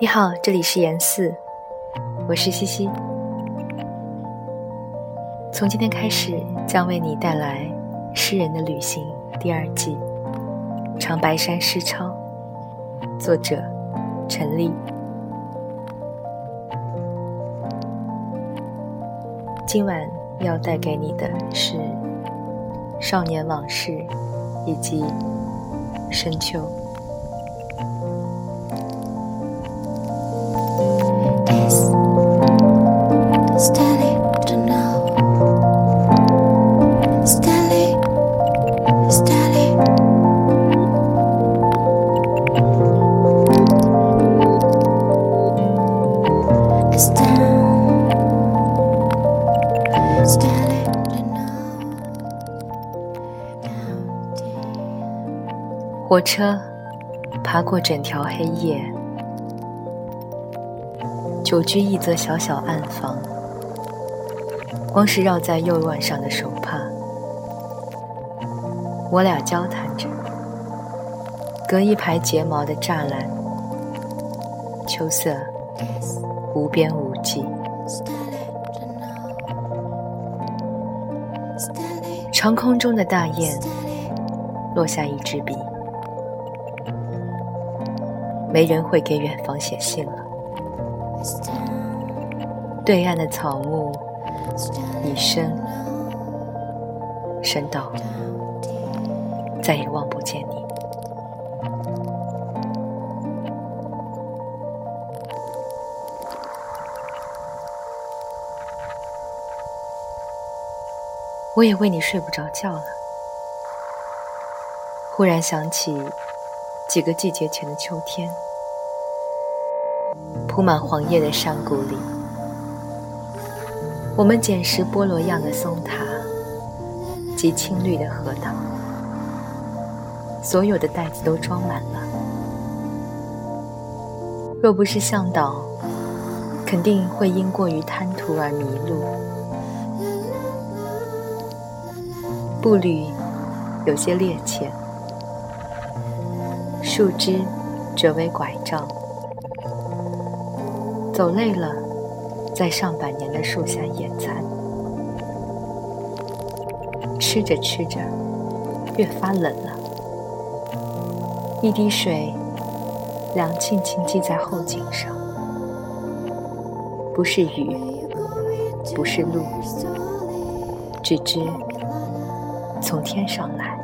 你好，这里是严四，我是西西。从今天开始，将为你带来《诗人的旅行》第二季《长白山诗抄》，作者陈立。今晚要带给你的是少年往事以及深秋。火车爬过整条黑夜，久居一则小小暗房。光是绕在右腕上的手帕，我俩交谈着，隔一排睫毛的栅栏，秋色无边无际。长空中的大雁落下一支笔。没人会给远方写信了。对岸的草木已深，深到再也望不见你。我也为你睡不着觉了。忽然想起。几个季节前的秋天，铺满黄叶的山谷里，我们捡拾菠萝样的松塔及青绿的荷塘，所有的袋子都装满了。若不是向导，肯定会因过于贪图而迷路。步履有些趔趄。树枝折为拐杖，走累了，在上百年的树下野餐。吃着吃着，越发冷了。一滴水，凉沁沁积在后颈上，不是雨，不是露，只知从天上来。